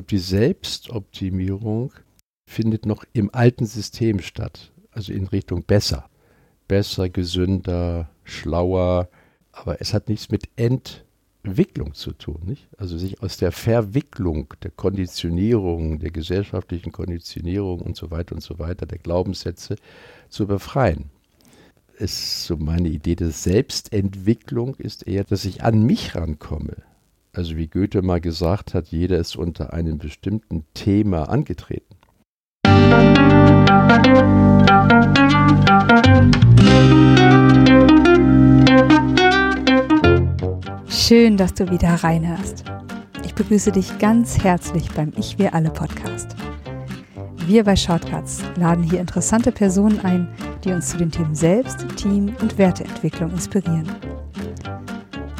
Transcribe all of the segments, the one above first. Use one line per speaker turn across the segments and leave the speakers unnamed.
glaube, die Selbstoptimierung findet noch im alten System statt, also in Richtung besser. Besser, gesünder, schlauer, aber es hat nichts mit Entwicklung zu tun. Nicht? Also sich aus der Verwicklung, der Konditionierung, der gesellschaftlichen Konditionierung und so weiter und so weiter, der Glaubenssätze zu befreien. Ist so meine Idee der Selbstentwicklung ist eher, dass ich an mich rankomme. Also wie Goethe mal gesagt hat, jeder ist unter einem bestimmten Thema angetreten.
Schön, dass du wieder reinhörst. Ich begrüße dich ganz herzlich beim Ich Wir Alle Podcast. Wir bei Shortcuts laden hier interessante Personen ein, die uns zu den Themen Selbst, Team und Werteentwicklung inspirieren.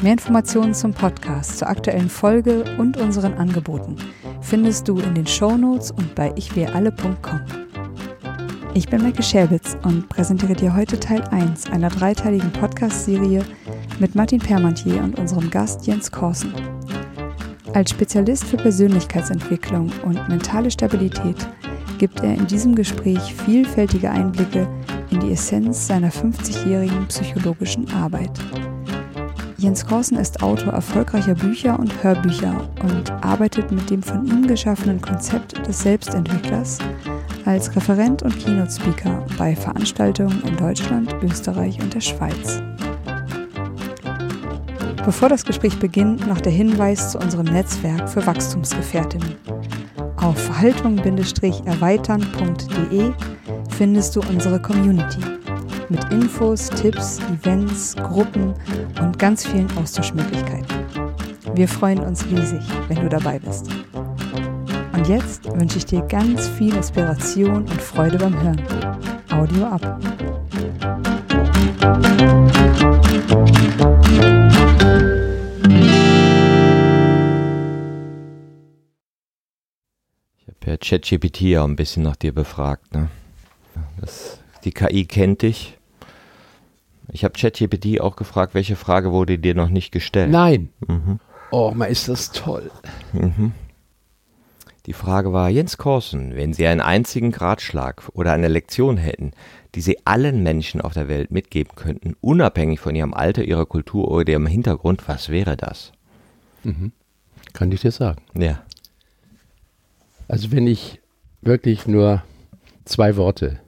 Mehr Informationen zum Podcast, zur aktuellen Folge und unseren Angeboten findest du in den Shownotes und bei ichwiralle.com. Ich bin Maike Scherbitz und präsentiere dir heute Teil 1 einer dreiteiligen Podcast-Serie mit Martin Permantier und unserem Gast Jens Korsen. Als Spezialist für Persönlichkeitsentwicklung und mentale Stabilität gibt er in diesem Gespräch vielfältige Einblicke in die Essenz seiner 50-jährigen psychologischen Arbeit. Jens Korsen ist Autor erfolgreicher Bücher und Hörbücher und arbeitet mit dem von ihm geschaffenen Konzept des Selbstentwicklers als Referent und Keynote-Speaker bei Veranstaltungen in Deutschland, Österreich und der Schweiz. Bevor das Gespräch beginnt, noch der Hinweis zu unserem Netzwerk für Wachstumsgefährtinnen. Auf verhaltung-erweitern.de findest du unsere Community mit Infos, Tipps, Events, Gruppen und ganz vielen Austauschmöglichkeiten. Wir freuen uns riesig, wenn du dabei bist. Und jetzt wünsche ich dir ganz viel Inspiration und Freude beim Hören. Audio ab.
Ich habe per ChatGPT ja ein bisschen nach dir befragt. Ne? Das, die KI kennt dich ich habe ChatGPT auch gefragt, welche Frage wurde dir noch nicht gestellt?
Nein. Mhm. Oh, mal ist das toll. Mhm.
Die Frage war, Jens Korsen, wenn Sie einen einzigen Ratschlag oder eine Lektion hätten, die Sie allen Menschen auf der Welt mitgeben könnten, unabhängig von ihrem Alter, ihrer Kultur oder ihrem Hintergrund, was wäre das?
Mhm. Kann ich dir sagen.
Ja.
Also wenn ich wirklich nur zwei Worte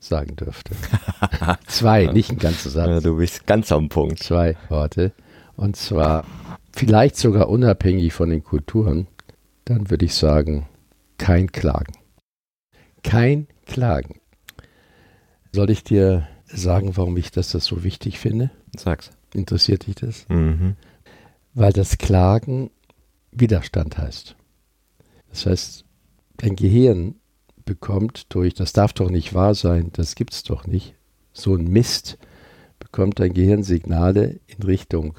sagen dürfte. Zwei, nicht ein ganzer Satz. Ja,
du bist ganz am Punkt.
Zwei Worte. Und zwar vielleicht sogar unabhängig von den Kulturen. Dann würde ich sagen, kein Klagen. Kein Klagen. Soll ich dir sagen, warum ich das, das so wichtig finde?
Sag's.
Interessiert dich das? Mhm. Weil das Klagen Widerstand heißt. Das heißt, dein Gehirn bekommt durch, das darf doch nicht wahr sein, das gibt es doch nicht, so ein Mist, bekommt dein Gehirn Signale in Richtung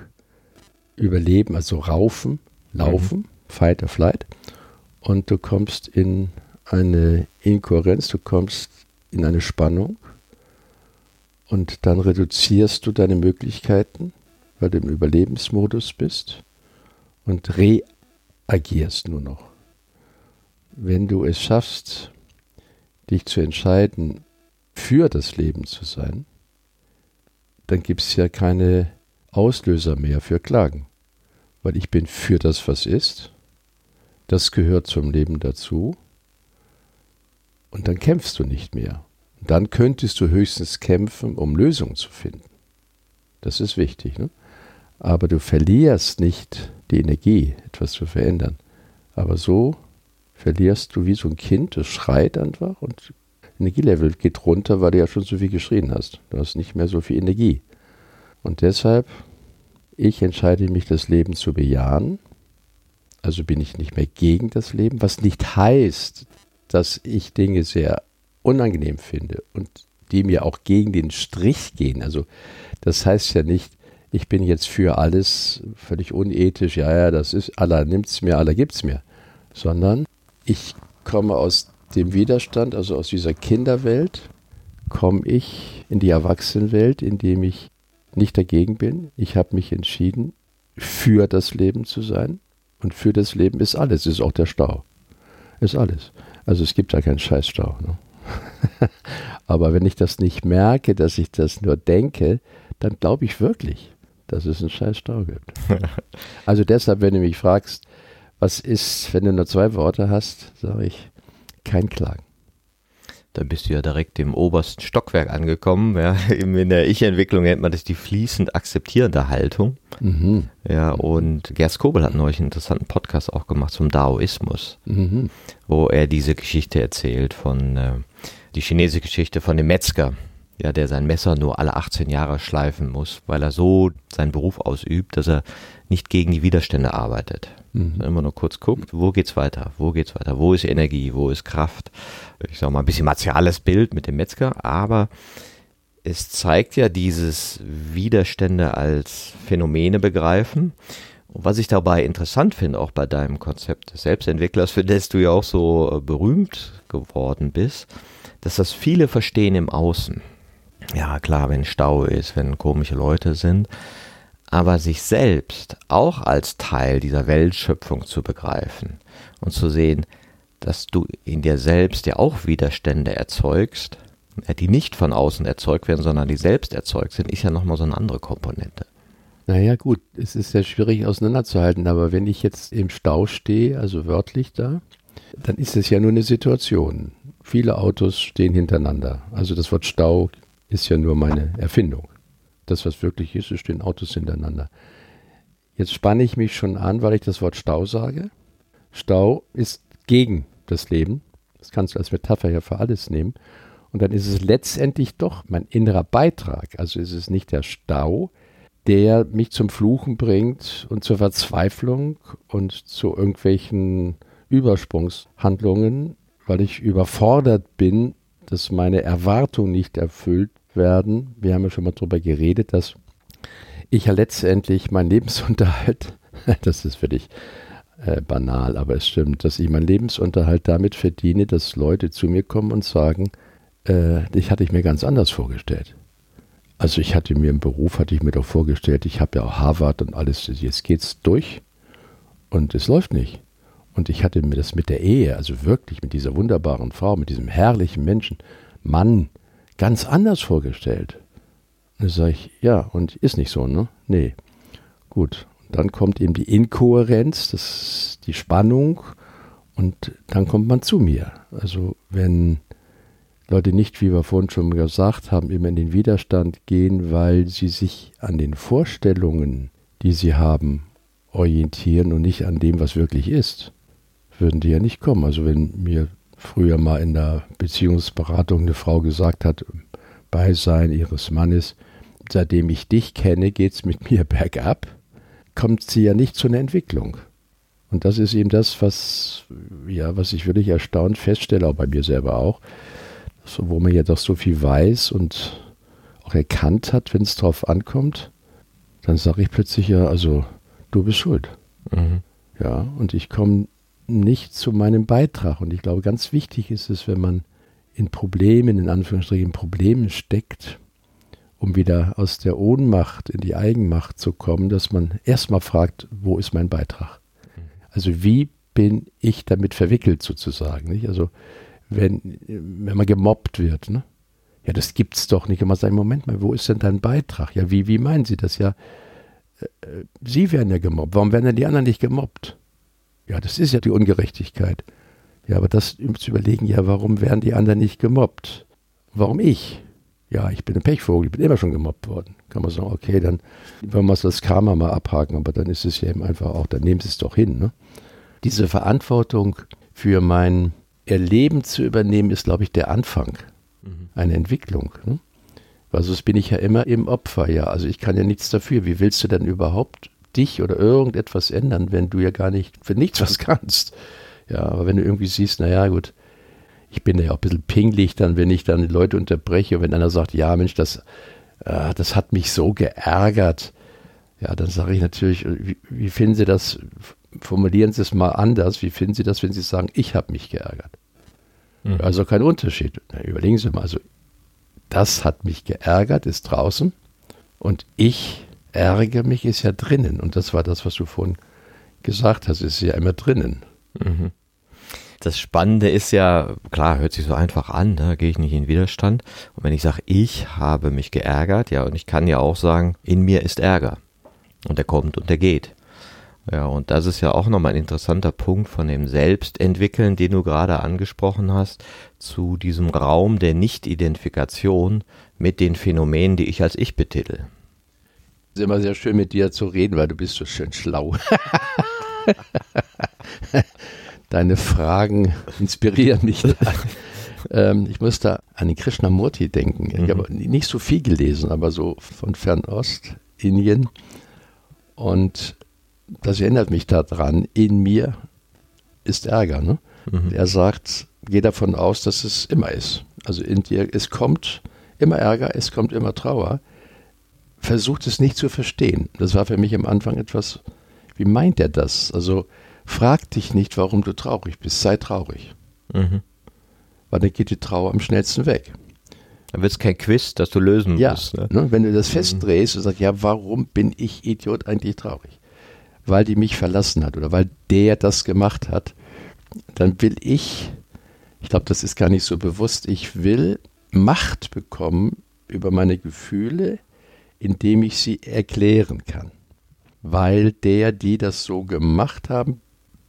Überleben, also Raufen, Laufen, mhm. Fight or Flight. Und du kommst in eine Inkohärenz, du kommst in eine Spannung und dann reduzierst du deine Möglichkeiten, weil du im Überlebensmodus bist und reagierst nur noch. Wenn du es schaffst, dich zu entscheiden, für das Leben zu sein, dann gibt es ja keine Auslöser mehr für Klagen. Weil ich bin für das, was ist. Das gehört zum Leben dazu. Und dann kämpfst du nicht mehr. Dann könntest du höchstens kämpfen, um Lösungen zu finden. Das ist wichtig. Ne? Aber du verlierst nicht die Energie, etwas zu verändern. Aber so verlierst du wie so ein Kind, das schreit einfach und Energielevel geht runter, weil du ja schon so viel geschrien hast. Du hast nicht mehr so viel Energie. Und deshalb, ich entscheide mich, das Leben zu bejahen. Also bin ich nicht mehr gegen das Leben, was nicht heißt, dass ich Dinge sehr unangenehm finde und die mir auch gegen den Strich gehen. Also das heißt ja nicht, ich bin jetzt für alles völlig unethisch, ja, ja, das ist, nimmt es mir, gibt es mir, sondern ich komme aus dem Widerstand, also aus dieser Kinderwelt, komme ich in die Erwachsenenwelt, indem ich nicht dagegen bin. Ich habe mich entschieden, für das Leben zu sein. Und für das Leben ist alles, ist auch der Stau. Ist alles. Also es gibt da keinen Scheißstau. Ne? Aber wenn ich das nicht merke, dass ich das nur denke, dann glaube ich wirklich, dass es einen Scheißstau gibt. also deshalb, wenn du mich fragst, was ist, wenn du nur zwei Worte hast, sage ich, kein Klagen.
Dann bist du ja direkt im obersten Stockwerk angekommen. Ja. In der Ich-Entwicklung nennt man das die fließend akzeptierende Haltung. Mhm. Ja, und Gers Kobel hat neulich einen interessanten Podcast auch gemacht zum Daoismus, mhm. wo er diese Geschichte erzählt von äh, die chinesische Geschichte von dem Metzger, ja, der sein Messer nur alle 18 Jahre schleifen muss, weil er so seinen Beruf ausübt, dass er nicht gegen die Widerstände arbeitet. Mhm. Immer nur kurz guckt, wo geht's weiter, wo geht's weiter, wo ist Energie, wo ist Kraft. Ich sag mal ein bisschen martiales Bild mit dem Metzger, aber es zeigt ja dieses Widerstände als Phänomene begreifen. Und was ich dabei interessant finde, auch bei deinem Konzept des Selbstentwicklers, für das du ja auch so äh, berühmt geworden bist, dass das viele verstehen im Außen. Ja, klar, wenn Stau ist, wenn komische Leute sind, aber sich selbst auch als Teil dieser Weltschöpfung zu begreifen und zu sehen, dass du in dir selbst ja auch Widerstände erzeugst, die nicht von außen erzeugt werden, sondern die selbst erzeugt sind, ist ja nochmal so eine andere Komponente.
Naja gut, es ist sehr schwierig auseinanderzuhalten, aber wenn ich jetzt im Stau stehe, also wörtlich da, dann ist es ja nur eine Situation. Viele Autos stehen hintereinander. Also das Wort Stau ist ja nur meine Erfindung. Das, was wirklich ist, es stehen Autos hintereinander. Jetzt spanne ich mich schon an, weil ich das Wort Stau sage. Stau ist gegen das Leben. Das kannst du als Metapher ja für alles nehmen. Und dann ist es letztendlich doch mein innerer Beitrag. Also ist es nicht der Stau, der mich zum Fluchen bringt und zur Verzweiflung und zu irgendwelchen Übersprungshandlungen, weil ich überfordert bin, dass meine Erwartungen nicht erfüllt werden. Wir haben ja schon mal darüber geredet, dass ich ja letztendlich meinen Lebensunterhalt, das ist für dich äh, banal, aber es stimmt, dass ich meinen Lebensunterhalt damit verdiene, dass Leute zu mir kommen und sagen, äh, dich hatte ich mir ganz anders vorgestellt. Also ich hatte mir im Beruf, hatte ich mir doch vorgestellt, ich habe ja auch Harvard und alles, jetzt geht's durch und es läuft nicht. Und ich hatte mir das mit der Ehe, also wirklich mit dieser wunderbaren Frau, mit diesem herrlichen Menschen, Mann, ganz anders vorgestellt. Und dann sage ich, ja, und ist nicht so, ne? Nee. Gut. Dann kommt eben die Inkohärenz, das, die Spannung und dann kommt man zu mir. Also wenn Leute nicht, wie wir vorhin schon gesagt haben, immer in den Widerstand gehen, weil sie sich an den Vorstellungen, die sie haben, orientieren und nicht an dem, was wirklich ist, würden die ja nicht kommen. Also wenn mir früher mal in der Beziehungsberatung eine Frau gesagt hat, Beisein ihres Mannes, seitdem ich dich kenne, geht es mit mir bergab, kommt sie ja nicht zu einer Entwicklung. Und das ist eben das, was, ja, was ich wirklich erstaunt feststelle, auch bei mir selber auch, wo man ja doch so viel weiß und auch erkannt hat, wenn es drauf ankommt, dann sage ich plötzlich ja, also du bist schuld. Mhm. Ja, und ich komme nicht zu meinem Beitrag. Und ich glaube, ganz wichtig ist es, wenn man in Problemen, in Anführungsstrichen Problemen steckt, um wieder aus der Ohnmacht in die Eigenmacht zu kommen, dass man erstmal fragt, wo ist mein Beitrag? Also wie bin ich damit verwickelt sozusagen? Nicht? Also wenn, wenn man gemobbt wird, ne? ja, das gibt's doch nicht. Und man sagt, Moment mal, wo ist denn dein Beitrag? Ja, wie, wie meinen Sie das? Ja, äh, äh Sie werden ja gemobbt. Warum werden denn die anderen nicht gemobbt? Ja, das ist ja die Ungerechtigkeit. Ja, aber das zu überlegen, ja, warum werden die anderen nicht gemobbt? Warum ich? Ja, ich bin ein Pechvogel, ich bin immer schon gemobbt worden. Kann man sagen, okay, dann wollen wir das Karma mal abhaken, aber dann ist es ja eben einfach auch, dann nehmen Sie es doch hin. Ne? Diese Verantwortung für mein Erleben zu übernehmen, ist, glaube ich, der Anfang mhm. einer Entwicklung. Ne? Weil sonst bin ich ja immer im Opfer, ja. Also ich kann ja nichts dafür. Wie willst du denn überhaupt dich oder irgendetwas ändern, wenn du ja gar nicht für nichts was kannst. Ja, aber wenn du irgendwie siehst, naja, gut, ich bin ja auch ein bisschen pingelig dann, wenn ich dann die Leute unterbreche, wenn einer sagt, ja, Mensch, das, äh, das hat mich so geärgert. Ja, dann sage ich natürlich, wie, wie, finden Sie das? Formulieren Sie es mal anders. Wie finden Sie das, wenn Sie sagen, ich habe mich geärgert? Mhm. Also kein Unterschied. Na, überlegen Sie mal, also das hat mich geärgert, ist draußen und ich ärgere mich ist ja drinnen. Und das war das, was du vorhin gesagt hast, ist ja immer drinnen. Mhm.
Das Spannende ist ja, klar, hört sich so einfach an, da gehe ich nicht in Widerstand. Und wenn ich sage, ich habe mich geärgert, ja, und ich kann ja auch sagen, in mir ist Ärger. Und der kommt und der geht. Ja, und das ist ja auch nochmal ein interessanter Punkt von dem Selbstentwickeln, den du gerade angesprochen hast, zu diesem Raum der Nicht-Identifikation mit den Phänomenen, die ich als ich betitel.
Es ist immer sehr schön mit dir zu reden, weil du bist so schön schlau. Deine Fragen inspirieren mich. ähm, ich muss da an den Krishnamurti denken. Ich mhm. habe nicht so viel gelesen, aber so von Fernost, Indien. Und das erinnert mich daran, in mir ist Ärger. Ne? Mhm. Er sagt, geh davon aus, dass es immer ist. Also in dir, es kommt immer Ärger, es kommt immer Trauer. Versucht es nicht zu verstehen. Das war für mich am Anfang etwas, wie meint er das? Also frag dich nicht, warum du traurig bist, sei traurig. Mhm. Weil dann geht die Trauer am schnellsten weg.
Dann wird es kein Quiz, das du lösen
ja,
musst.
Ne? Ne, wenn du das mhm. festdrehst und sagst, ja, warum bin ich Idiot eigentlich traurig? Weil die mich verlassen hat oder weil der das gemacht hat, dann will ich, ich glaube, das ist gar nicht so bewusst, ich will Macht bekommen über meine Gefühle, indem ich sie erklären kann. Weil der, die das so gemacht haben,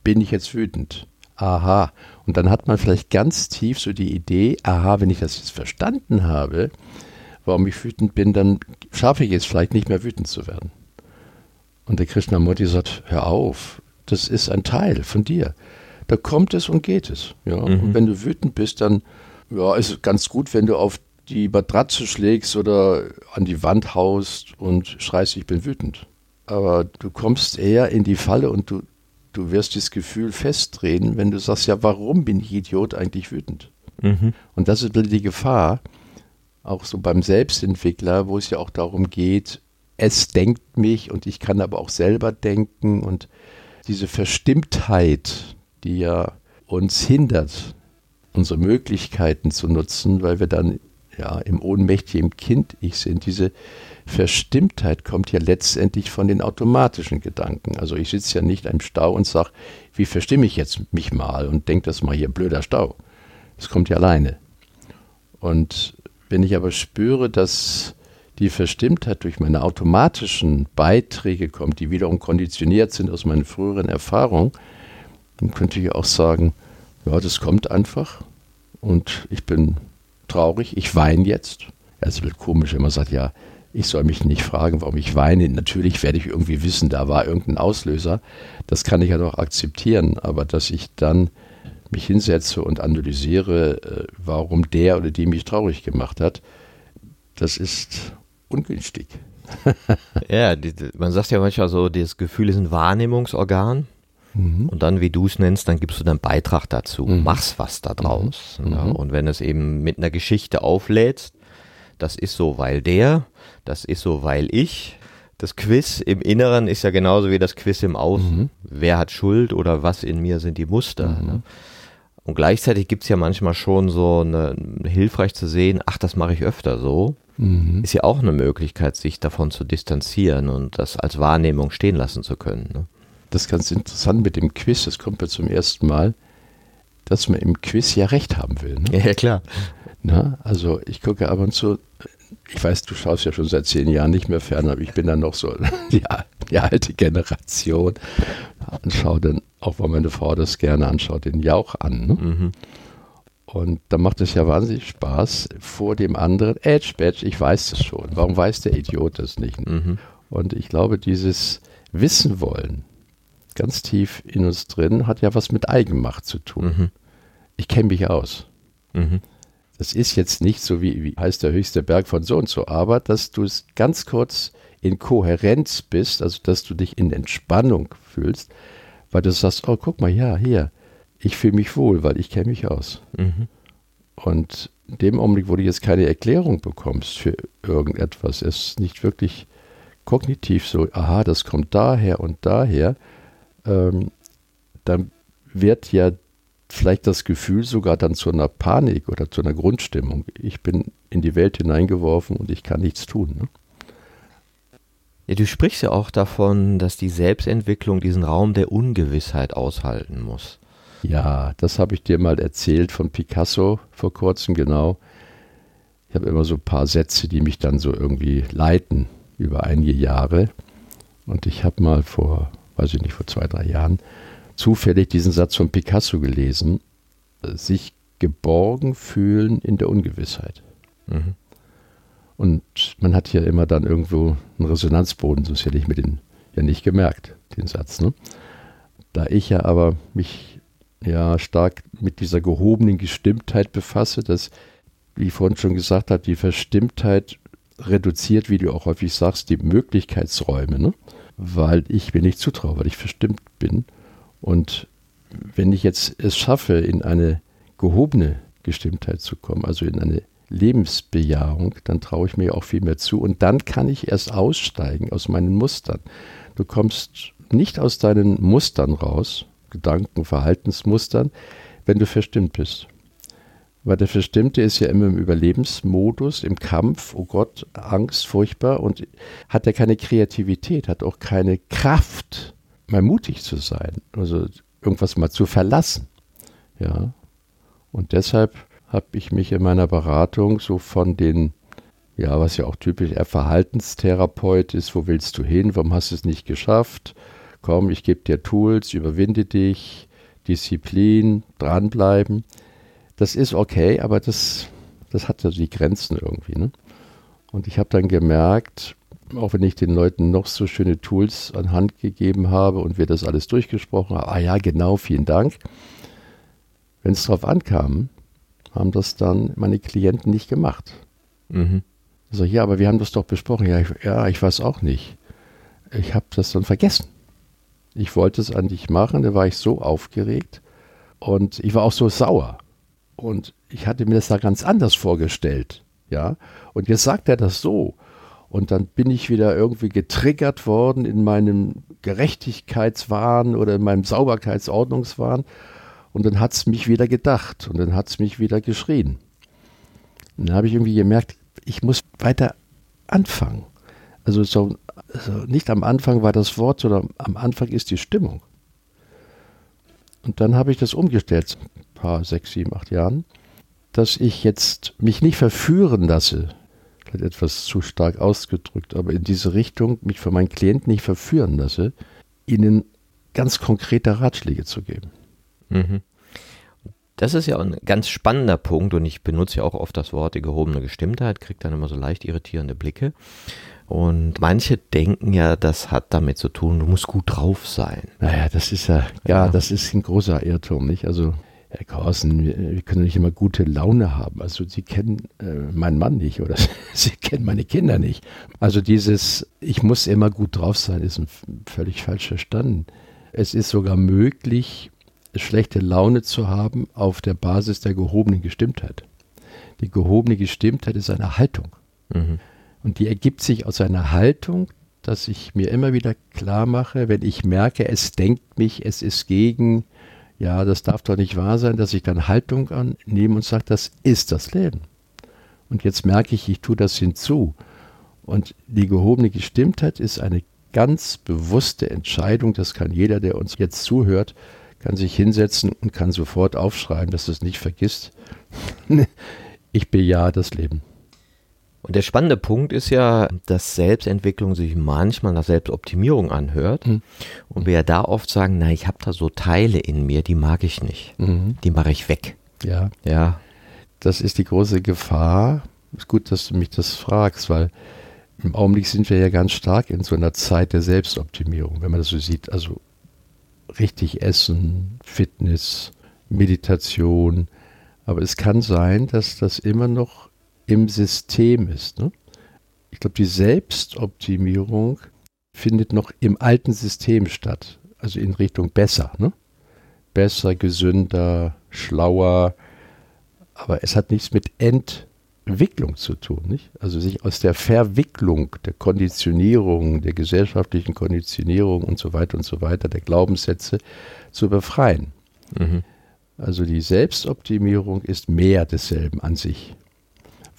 bin ich jetzt wütend. Aha. Und dann hat man vielleicht ganz tief so die Idee, aha, wenn ich das jetzt verstanden habe, warum ich wütend bin, dann schaffe ich es vielleicht nicht mehr wütend zu werden. Und der Krishnamurti sagt, hör auf, das ist ein Teil von dir. Da kommt es und geht es. Ja? Mhm. Und wenn du wütend bist, dann ja, ist es ganz gut, wenn du auf die Matratze schlägst oder an die Wand haust und schreist, ich bin wütend. Aber du kommst eher in die Falle und du, du wirst das Gefühl festdrehen, wenn du sagst, ja, warum bin ich Idiot eigentlich wütend? Mhm. Und das ist die Gefahr, auch so beim Selbstentwickler, wo es ja auch darum geht, es denkt mich und ich kann aber auch selber denken und diese Verstimmtheit, die ja uns hindert, unsere Möglichkeiten zu nutzen, weil wir dann ja im ohnmächtigen Kind-Ich sind. Diese Verstimmtheit kommt ja letztendlich von den automatischen Gedanken. Also ich sitze ja nicht im Stau und sage, wie verstimme ich jetzt mich mal und denke das mal hier, blöder Stau. Das kommt ja alleine. Und wenn ich aber spüre, dass die Verstimmtheit durch meine automatischen Beiträge kommt, die wiederum konditioniert sind aus meinen früheren Erfahrungen, dann könnte ich auch sagen, ja, das kommt einfach und ich bin traurig, ich weine jetzt. Es wird komisch, wenn man sagt, ja, ich soll mich nicht fragen, warum ich weine. Natürlich werde ich irgendwie wissen, da war irgendein Auslöser. Das kann ich ja doch akzeptieren, aber dass ich dann mich hinsetze und analysiere, äh, warum der oder die mich traurig gemacht hat, das ist ungünstig.
ja, die, man sagt ja manchmal so, das Gefühl ist ein Wahrnehmungsorgan. Mhm. Und dann, wie du es nennst, dann gibst du deinen Beitrag dazu, mhm. machst was da draus. Mhm. Ja, und wenn es eben mit einer Geschichte auflädst, das ist so, weil der, das ist so, weil ich. Das Quiz im Inneren ist ja genauso wie das Quiz im Außen. Mhm. Wer hat Schuld oder was in mir sind die Muster. Mhm. Ne? Und gleichzeitig gibt es ja manchmal schon so eine, hilfreich zu sehen, ach, das mache ich öfter so. Mhm. Ist ja auch eine Möglichkeit, sich davon zu distanzieren und das als Wahrnehmung stehen lassen zu können. Ne?
Das ist ganz interessant mit dem Quiz, das kommt mir zum ersten Mal, dass man im Quiz ja recht haben will.
Ne? Ja, klar.
Na, also ich gucke ab und zu, ich weiß, du schaust ja schon seit zehn Jahren nicht mehr fern, aber ich bin dann noch so die, die alte Generation und schaue dann, auch weil meine Frau das gerne anschaut, den Jauch an. Ne? Mhm. Und da macht es ja wahnsinnig Spaß, vor dem anderen, Edge, Badge, ich weiß das schon. Warum weiß der Idiot das nicht? Mhm. Und ich glaube, dieses Wissen wollen, ganz tief in uns drin, hat ja was mit Eigenmacht zu tun. Mhm. Ich kenne mich aus. Mhm. Das ist jetzt nicht so wie, wie heißt der höchste Berg von so und so, aber dass du es ganz kurz in Kohärenz bist, also dass du dich in Entspannung fühlst, weil du sagst, oh, guck mal, ja, hier, ich fühle mich wohl, weil ich kenne mich aus. Mhm. Und in dem Augenblick, wo du jetzt keine Erklärung bekommst für irgendetwas, ist nicht wirklich kognitiv so, aha, das kommt daher und daher, ähm, dann wird ja vielleicht das Gefühl sogar dann zu einer Panik oder zu einer Grundstimmung. Ich bin in die Welt hineingeworfen und ich kann nichts tun. Ne?
Ja, du sprichst ja auch davon, dass die Selbstentwicklung diesen Raum der Ungewissheit aushalten muss.
Ja, das habe ich dir mal erzählt von Picasso vor kurzem, genau. Ich habe immer so ein paar Sätze, die mich dann so irgendwie leiten über einige Jahre. Und ich habe mal vor, weiß ich nicht, vor zwei, drei Jahren zufällig diesen Satz von Picasso gelesen. Sich geborgen fühlen in der Ungewissheit. Mhm. Und man hat ja immer dann irgendwo einen Resonanzboden, sonst hätte ich mir den ja nicht gemerkt, den Satz. Ne? Da ich ja aber mich ja stark mit dieser gehobenen Gestimmtheit befasse, dass, wie ich vorhin schon gesagt habe, die Verstimmtheit reduziert, wie du auch häufig sagst, die Möglichkeitsräume, ne? Weil ich mir nicht zutraue, weil ich verstimmt bin. Und wenn ich jetzt es schaffe, in eine gehobene Gestimmtheit zu kommen, also in eine Lebensbejahung, dann traue ich mir auch viel mehr zu und dann kann ich erst aussteigen aus meinen Mustern. Du kommst nicht aus deinen Mustern raus, Gedanken, Verhaltensmustern, wenn du verstimmt bist. Weil der Verstimmte ist ja immer im Überlebensmodus, im Kampf, oh Gott, Angst, furchtbar und hat ja keine Kreativität, hat auch keine Kraft, mal mutig zu sein, also irgendwas mal zu verlassen. Ja. Und deshalb habe ich mich in meiner Beratung so von den, ja, was ja auch typisch er Verhaltenstherapeut ist, wo willst du hin, warum hast du es nicht geschafft? Komm, ich gebe dir Tools, überwinde dich, Disziplin, dranbleiben. Das ist okay, aber das, das hat ja die Grenzen irgendwie. Ne? Und ich habe dann gemerkt, auch wenn ich den Leuten noch so schöne Tools an Hand gegeben habe und wir das alles durchgesprochen haben, ah ja, genau, vielen Dank. Wenn es darauf ankam, haben das dann meine Klienten nicht gemacht. Mhm. So, ja, aber wir haben das doch besprochen. Ja, ich, ja, ich weiß auch nicht. Ich habe das dann vergessen. Ich wollte es an dich machen, da war ich so aufgeregt und ich war auch so sauer. Und ich hatte mir das da ganz anders vorgestellt. Ja, und jetzt sagt er das so. Und dann bin ich wieder irgendwie getriggert worden in meinem Gerechtigkeitswahn oder in meinem Sauberkeitsordnungswahn. Und dann hat es mich wieder gedacht und dann hat es mich wieder geschrien. Und dann habe ich irgendwie gemerkt, ich muss weiter anfangen. Also, so, also nicht am Anfang war das Wort, sondern am Anfang ist die Stimmung. Und dann habe ich das umgestellt, paar, sechs, sieben, acht Jahren, dass ich jetzt mich nicht verführen lasse, vielleicht etwas zu stark ausgedrückt, aber in diese Richtung mich von meinen Klienten nicht verführen lasse, ihnen ganz konkrete Ratschläge zu geben. Mhm.
Das ist ja ein ganz spannender Punkt und ich benutze ja auch oft das Wort die gehobene Gestimmtheit, kriege dann immer so leicht irritierende Blicke. Und manche denken ja, das hat damit zu tun, du musst gut drauf sein.
Naja, das ist ja, ja, ja. das ist ein großer Irrtum, nicht? Also, Herr Korsen, wir, wir können nicht immer gute Laune haben. Also, Sie kennen äh, meinen Mann nicht oder Sie kennen meine Kinder nicht. Also, dieses, ich muss immer gut drauf sein, ist ein völlig falsch verstanden. Es ist sogar möglich, schlechte Laune zu haben auf der Basis der gehobenen Gestimmtheit. Die gehobene Gestimmtheit ist eine Haltung. Mhm. Und die ergibt sich aus einer Haltung, dass ich mir immer wieder klar mache, wenn ich merke, es denkt mich, es ist gegen, ja, das darf doch nicht wahr sein, dass ich dann Haltung annehme und sage, das ist das Leben. Und jetzt merke ich, ich tue das hinzu. Und die gehobene Gestimmtheit ist eine ganz bewusste Entscheidung, das kann jeder, der uns jetzt zuhört, kann sich hinsetzen und kann sofort aufschreiben, dass es nicht vergisst. ich bejahe das Leben.
Und der spannende Punkt ist ja, dass Selbstentwicklung sich manchmal nach Selbstoptimierung anhört. Mhm. Und wir ja da oft sagen, na, ich habe da so Teile in mir, die mag ich nicht. Mhm. Die mache ich weg.
Ja. Ja. Das ist die große Gefahr. Ist gut, dass du mich das fragst, weil im Augenblick sind wir ja ganz stark in so einer Zeit der Selbstoptimierung, wenn man das so sieht. Also richtig essen, Fitness, Meditation. Aber es kann sein, dass das immer noch im System ist. Ne? Ich glaube, die Selbstoptimierung findet noch im alten System statt, also in Richtung besser. Ne? Besser, gesünder, schlauer. Aber es hat nichts mit Ent Entwicklung zu tun, nicht? Also sich aus der Verwicklung der Konditionierung, der gesellschaftlichen Konditionierung und so weiter und so weiter, der Glaubenssätze zu befreien. Mhm. Also die Selbstoptimierung ist mehr desselben an sich.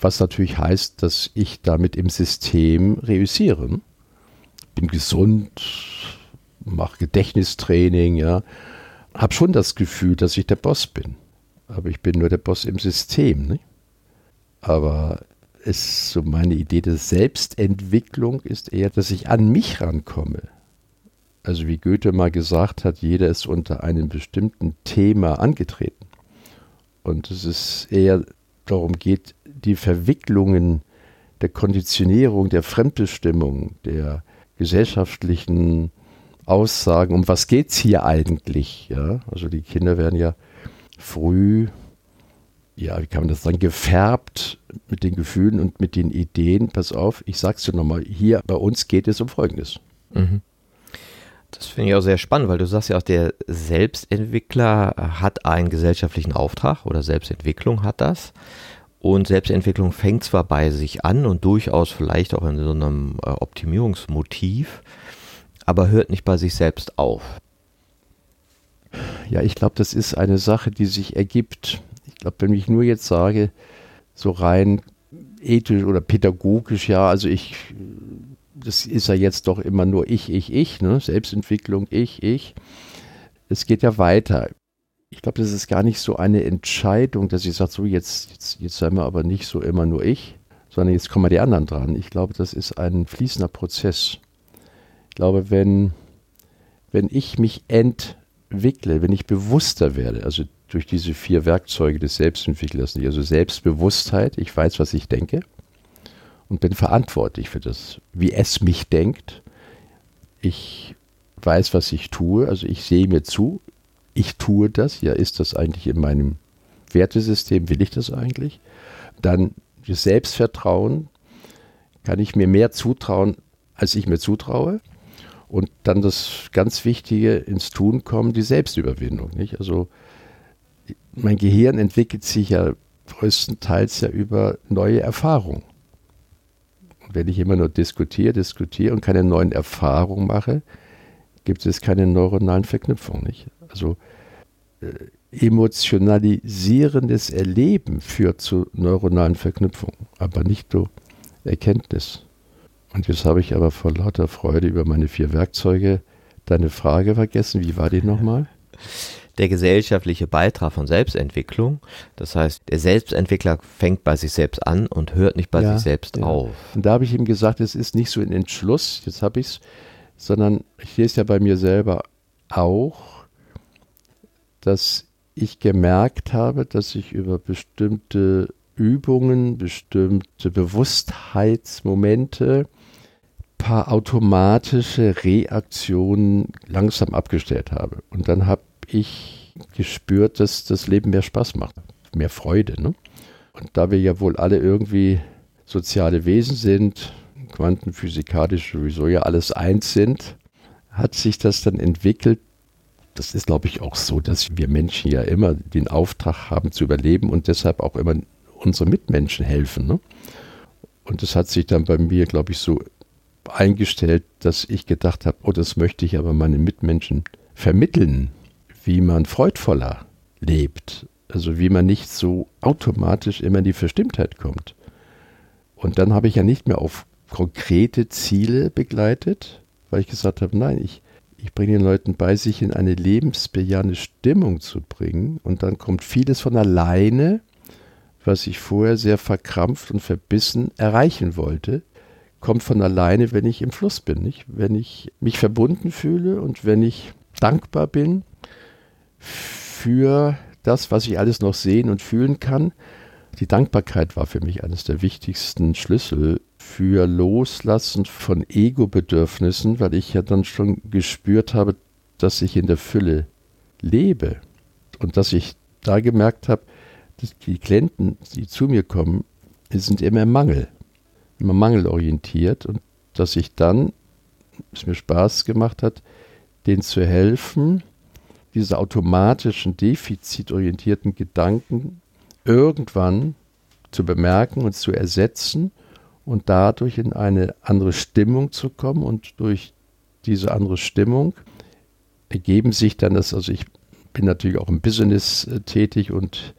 Was natürlich heißt, dass ich damit im System reüssiere. Bin gesund, mache Gedächtnistraining, ja, habe schon das Gefühl, dass ich der Boss bin. Aber ich bin nur der Boss im System. Nicht? Aber ist so meine Idee der Selbstentwicklung ist eher, dass ich an mich rankomme. Also wie Goethe mal gesagt hat, jeder ist unter einem bestimmten Thema angetreten. Und es ist eher darum geht, die Verwicklungen der Konditionierung, der Fremdbestimmung, der gesellschaftlichen Aussagen, um was geht es hier eigentlich? Ja? Also die Kinder werden ja früh, ja, wie kann man das sagen, gefärbt mit den Gefühlen und mit den Ideen. Pass auf, ich sag's dir nochmal, hier bei uns geht es um Folgendes. Mhm.
Das finde ich auch sehr spannend, weil du sagst ja auch, der Selbstentwickler hat einen gesellschaftlichen Auftrag oder Selbstentwicklung hat das. Und Selbstentwicklung fängt zwar bei sich an und durchaus vielleicht auch in so einem äh, Optimierungsmotiv, aber hört nicht bei sich selbst auf.
Ja, ich glaube, das ist eine Sache, die sich ergibt. Ich glaube, wenn ich nur jetzt sage, so rein ethisch oder pädagogisch, ja, also ich das ist ja jetzt doch immer nur ich, ich, ich, ne? Selbstentwicklung, ich, ich. Es geht ja weiter. Ich glaube, das ist gar nicht so eine Entscheidung, dass ich sage, so jetzt, jetzt, jetzt sei wir aber nicht so immer nur ich, sondern jetzt kommen mal die anderen dran. Ich glaube, das ist ein fließender Prozess. Ich glaube, wenn, wenn ich mich entwickle, wenn ich bewusster werde, also durch diese vier Werkzeuge des Selbstentwicklers, also Selbstbewusstheit, ich weiß, was ich denke, und bin verantwortlich für das, wie es mich denkt. Ich weiß, was ich tue, also ich sehe mir zu, ich tue das, ja, ist das eigentlich in meinem Wertesystem, will ich das eigentlich? Dann das Selbstvertrauen, kann ich mir mehr zutrauen, als ich mir zutraue? Und dann das ganz Wichtige ins Tun kommen, die Selbstüberwindung. Nicht? Also mein Gehirn entwickelt sich ja größtenteils ja über neue Erfahrungen wenn ich immer nur diskutiere, diskutiere und keine neuen Erfahrungen mache, gibt es keine neuronalen Verknüpfungen. Nicht? Also äh, emotionalisierendes Erleben führt zu neuronalen Verknüpfungen, aber nicht zu Erkenntnis. Und jetzt habe ich aber vor lauter Freude über meine vier Werkzeuge deine Frage vergessen. Wie war die nochmal?
der gesellschaftliche Beitrag von Selbstentwicklung. Das heißt, der Selbstentwickler fängt bei sich selbst an und hört nicht bei ja, sich selbst ja. auf.
Und da habe ich ihm gesagt, es ist nicht so ein Entschluss, jetzt habe ich es, sondern ich es ja bei mir selber auch, dass ich gemerkt habe, dass ich über bestimmte Übungen, bestimmte Bewusstheitsmomente, paar automatische Reaktionen langsam abgestellt habe. Und dann habe ich gespürt, dass das Leben mehr Spaß macht, mehr Freude. Ne? Und da wir ja wohl alle irgendwie soziale Wesen sind, quantenphysikalisch sowieso ja alles eins sind, hat sich das dann entwickelt. Das ist, glaube ich, auch so, dass wir Menschen ja immer den Auftrag haben zu überleben und deshalb auch immer unsere Mitmenschen helfen. Ne? Und das hat sich dann bei mir, glaube ich, so eingestellt, dass ich gedacht habe, oh, das möchte ich aber meinen Mitmenschen vermitteln wie man freudvoller lebt. Also wie man nicht so automatisch immer in die Verstimmtheit kommt. Und dann habe ich ja nicht mehr auf konkrete Ziele begleitet, weil ich gesagt habe, nein, ich, ich bringe den Leuten bei, sich in eine lebensbejahende Stimmung zu bringen. Und dann kommt vieles von alleine, was ich vorher sehr verkrampft und verbissen erreichen wollte, kommt von alleine, wenn ich im Fluss bin, nicht? Wenn ich mich verbunden fühle und wenn ich dankbar bin für das, was ich alles noch sehen und fühlen kann. Die Dankbarkeit war für mich eines der wichtigsten Schlüssel für Loslassen von Ego-Bedürfnissen, weil ich ja dann schon gespürt habe, dass ich in der Fülle lebe und dass ich da gemerkt habe, dass die Klienten, die zu mir kommen, sind immer im Mangel, immer mangelorientiert und dass ich dann, es mir Spaß gemacht hat, denen zu helfen, diese automatischen, defizitorientierten Gedanken irgendwann zu bemerken und zu ersetzen und dadurch in eine andere Stimmung zu kommen und durch diese andere Stimmung ergeben sich dann das, also ich bin natürlich auch im Business äh, tätig und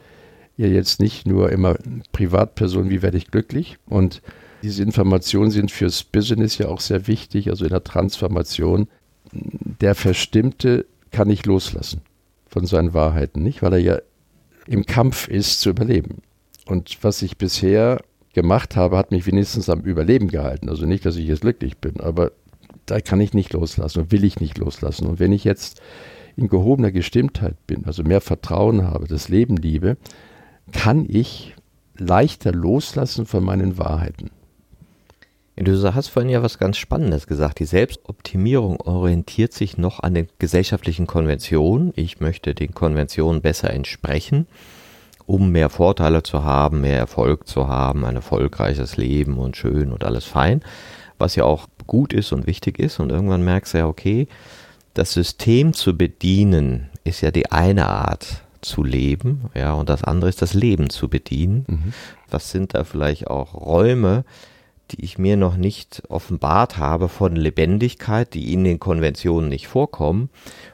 ja jetzt nicht nur immer Privatperson, wie werde ich glücklich und diese Informationen sind fürs Business ja auch sehr wichtig, also in der Transformation. Der Verstimmte kann ich loslassen, von seinen Wahrheiten, nicht? Weil er ja im Kampf ist zu überleben. Und was ich bisher gemacht habe, hat mich wenigstens am Überleben gehalten. Also nicht, dass ich jetzt glücklich bin, aber da kann ich nicht loslassen und will ich nicht loslassen. Und wenn ich jetzt in gehobener Gestimmtheit bin, also mehr Vertrauen habe, das Leben liebe, kann ich leichter loslassen von meinen Wahrheiten.
Du hast vorhin ja was ganz Spannendes gesagt. Die Selbstoptimierung orientiert sich noch an den gesellschaftlichen Konventionen. Ich möchte den Konventionen besser entsprechen, um mehr Vorteile zu haben, mehr Erfolg zu haben, ein erfolgreiches Leben und schön und alles fein, was ja auch gut ist und wichtig ist. Und irgendwann merkst du ja, okay, das System zu bedienen ist ja die eine Art zu leben, ja, und das andere ist das Leben zu bedienen. Mhm. Was sind da vielleicht auch Räume, die ich mir noch nicht offenbart habe von Lebendigkeit, die in den Konventionen nicht vorkommen.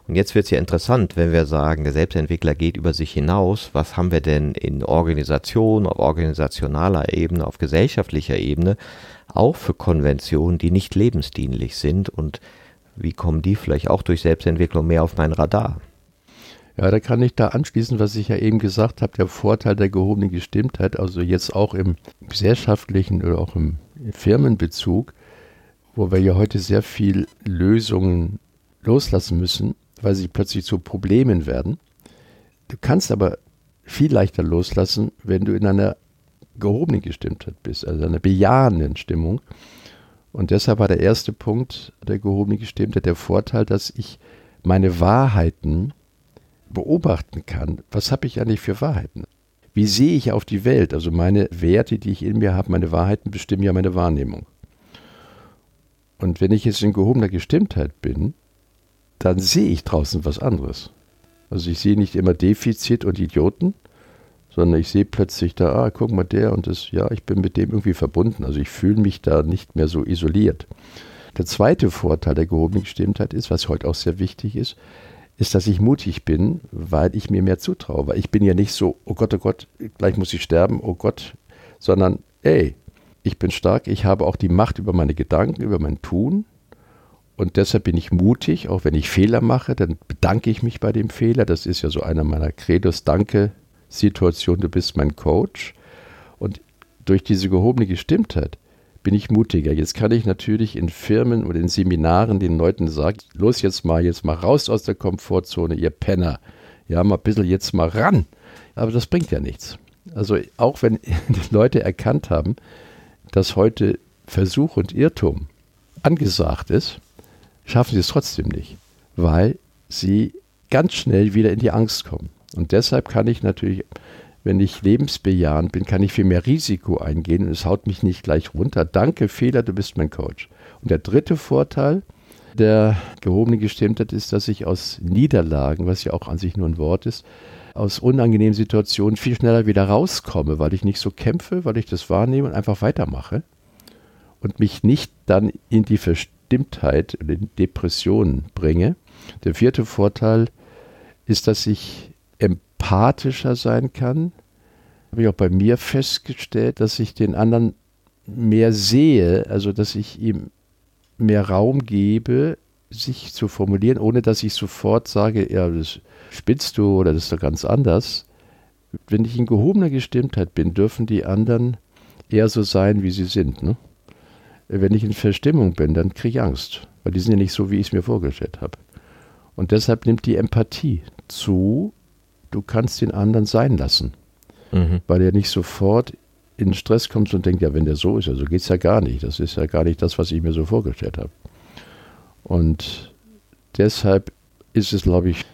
Und jetzt wird es ja interessant, wenn wir sagen, der Selbstentwickler geht über sich hinaus. Was haben wir denn in Organisation, auf organisationaler Ebene, auf gesellschaftlicher Ebene auch für Konventionen, die nicht lebensdienlich sind und wie kommen die vielleicht auch durch Selbstentwicklung mehr auf mein Radar?
Ja, da kann ich da anschließen, was ich ja eben gesagt habe, der Vorteil der gehobenen Gestimmtheit, also jetzt auch im gesellschaftlichen oder auch im Firmenbezug, wo wir ja heute sehr viel Lösungen loslassen müssen, weil sie plötzlich zu Problemen werden. Du kannst aber viel leichter loslassen, wenn du in einer gehobenen Gestimmtheit bist, also einer bejahenden Stimmung. Und deshalb war der erste Punkt der gehobenen Gestimmtheit der Vorteil, dass ich meine Wahrheiten beobachten kann. Was habe ich eigentlich für Wahrheiten? Wie sehe ich auf die Welt? Also meine Werte, die ich in mir habe, meine Wahrheiten bestimmen ja meine Wahrnehmung. Und wenn ich jetzt in gehobener Gestimmtheit bin, dann sehe ich draußen was anderes. Also ich sehe nicht immer Defizit und Idioten, sondern ich sehe plötzlich da, ah, guck mal der und das, ja, ich bin mit dem irgendwie verbunden. Also ich fühle mich da nicht mehr so isoliert. Der zweite Vorteil der gehobenen Gestimmtheit ist, was heute auch sehr wichtig ist, ist, dass ich mutig bin, weil ich mir mehr zutraue. Weil ich bin ja nicht so, oh Gott, oh Gott, gleich muss ich sterben, oh Gott, sondern, ey, ich bin stark, ich habe auch die Macht über meine Gedanken, über mein Tun. Und deshalb bin ich mutig, auch wenn ich Fehler mache, dann bedanke ich mich bei dem Fehler. Das ist ja so einer meiner Credos. Danke, Situation, du bist mein Coach. Und durch diese gehobene Gestimmtheit bin ich mutiger. Jetzt kann ich natürlich in Firmen oder in Seminaren den Leuten sagen, los jetzt mal, jetzt mal raus aus der Komfortzone, ihr Penner. Ja, mal ein bisschen jetzt mal ran. Aber das bringt ja nichts. Also auch wenn die Leute erkannt haben, dass heute Versuch und Irrtum angesagt ist, schaffen sie es trotzdem nicht, weil sie ganz schnell wieder in die Angst kommen. Und deshalb kann ich natürlich wenn ich lebensbejahend bin, kann ich viel mehr Risiko eingehen und es haut mich nicht gleich runter. Danke, Fehler, du bist mein Coach. Und der dritte Vorteil der gehobenen Gestimmtheit ist, dass ich aus Niederlagen, was ja auch an sich nur ein Wort ist, aus unangenehmen Situationen viel schneller wieder rauskomme, weil ich nicht so kämpfe, weil ich das wahrnehme und einfach weitermache und mich nicht dann in die Verstimmtheit, in Depressionen bringe. Der vierte Vorteil ist, dass ich empathischer sein kann. Habe ich auch bei mir festgestellt, dass ich den anderen mehr sehe, also dass ich ihm mehr Raum gebe, sich zu formulieren, ohne dass ich sofort sage, ja, das spitzt du oder das ist doch ganz anders. Wenn ich in gehobener Gestimmtheit bin, dürfen die anderen eher so sein, wie sie sind. Ne? Wenn ich in Verstimmung bin, dann kriege ich Angst, weil die sind ja nicht so, wie ich es mir vorgestellt habe. Und deshalb nimmt die Empathie zu, du kannst den anderen sein lassen. Mhm. Weil er nicht sofort in Stress kommt und denkt, ja, wenn der so ist, also geht es ja gar nicht. Das ist ja gar nicht das, was ich mir so vorgestellt habe. Und deshalb ist es, glaube ich,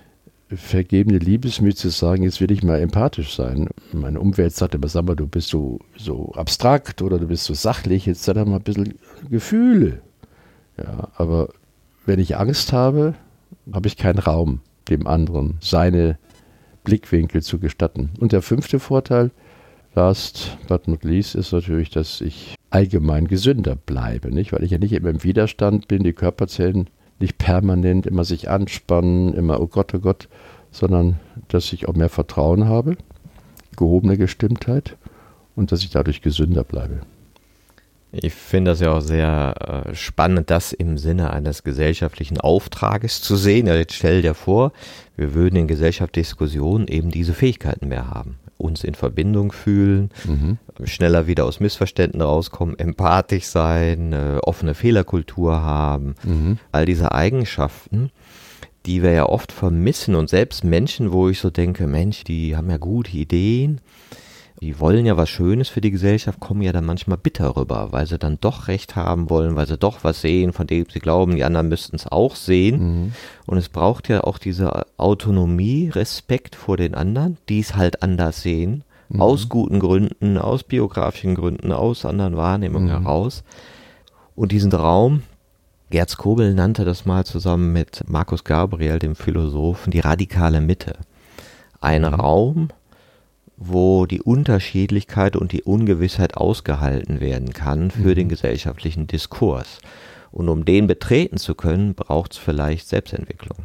vergebene Liebesmühe zu sagen, jetzt will ich mal empathisch sein. Meine Umwelt sagt immer, sag mal, du bist so, so abstrakt oder du bist so sachlich, jetzt doch mal ein bisschen Gefühle. Ja, aber wenn ich Angst habe, habe ich keinen Raum, dem anderen seine Blickwinkel zu gestatten. Und der fünfte Vorteil, last but not least, ist natürlich, dass ich allgemein gesünder bleibe, nicht? Weil ich ja nicht immer im Widerstand bin, die Körperzellen nicht permanent immer sich anspannen, immer oh Gott, oh Gott, sondern dass ich auch mehr Vertrauen habe, gehobene Gestimmtheit und dass ich dadurch gesünder bleibe.
Ich finde das ja auch sehr äh, spannend, das im Sinne eines gesellschaftlichen Auftrages zu sehen. Ja, jetzt stell dir vor, wir würden in Gesellschaftsdiskussionen eben diese Fähigkeiten mehr haben. Uns in Verbindung fühlen, mhm. schneller wieder aus Missverständnissen rauskommen, empathisch sein, äh, offene Fehlerkultur haben. Mhm. All diese Eigenschaften, die wir ja oft vermissen und selbst Menschen, wo ich so denke, Mensch, die haben ja gute Ideen, die wollen ja was Schönes für die Gesellschaft, kommen ja dann manchmal bitter rüber, weil sie dann doch Recht haben wollen, weil sie doch was sehen, von dem sie glauben, die anderen müssten es auch sehen. Mhm. Und es braucht ja auch diese Autonomie, Respekt vor den anderen, die es halt anders sehen, mhm. aus guten Gründen, aus biografischen Gründen, aus anderen Wahrnehmungen mhm. heraus. Und diesen Raum, Gerz Kobel nannte das mal zusammen mit Markus Gabriel, dem Philosophen, die radikale Mitte. Ein mhm. Raum, wo die Unterschiedlichkeit und die Ungewissheit ausgehalten werden kann für mhm. den gesellschaftlichen Diskurs. Und um den betreten zu können, braucht es vielleicht Selbstentwicklung.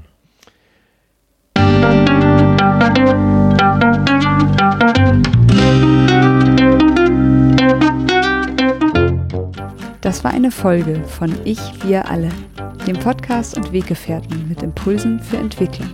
Das war eine Folge von Ich, wir alle, dem Podcast und Weggefährten mit Impulsen für Entwicklung.